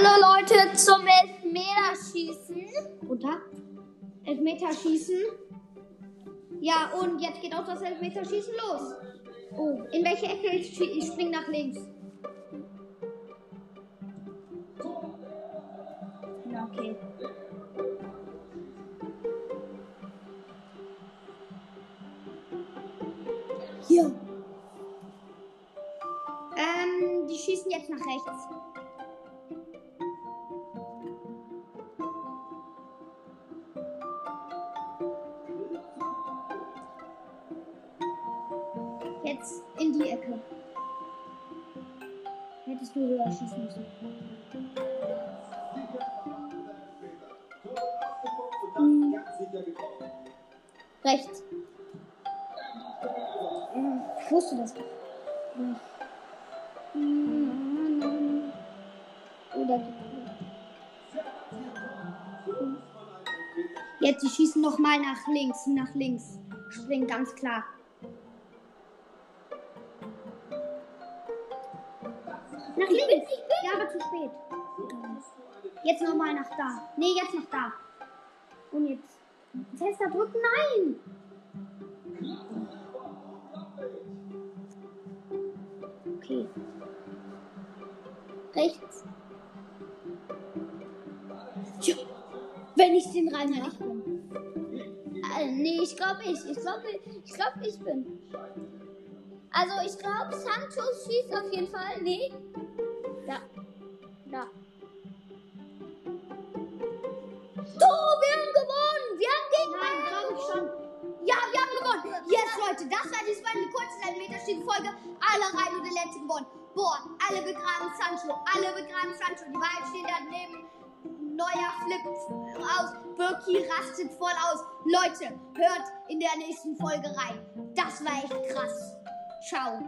Hallo Leute zum Elfmeterschießen. Runter. Elfmeterschießen. Ja, und jetzt geht auch das Elfmeterschießen los. Oh, in welche Ecke? Ich, ich spring nach links. Ja, okay. Hier. Ähm, die schießen jetzt nach rechts. Jetzt in die Ecke. Hättest du höher schießen müssen. Hm. Rechts. Ich wusste das. Nicht. Hm. Oder Jetzt, die schießen nochmal nach links, nach links. Springen ganz klar. Nach links. Ja, aber zu spät. Jetzt nochmal nach da. Nee, jetzt nach da. Und jetzt. Tester drücken. Nein. Okay. Rechts. Tja, wenn ich den rein nicht bin. Äh, nee, ich glaube ich. Ich glaube ich, glaub, ich bin. Also ich glaube, Santos schießt auf jeden Fall. Nee. Gewonnen! Yes, Leute, das war diesmal eine kurze Elfmeterschießen-Folge. Alle rein und der letzte gewonnen. Boah, alle begraben Sancho. Alle begraben Sancho. Die Wahrheit steht daneben. Neuer Flip aus. Birki rastet voll aus. Leute, hört in der nächsten Folge rein. Das war echt krass. Ciao.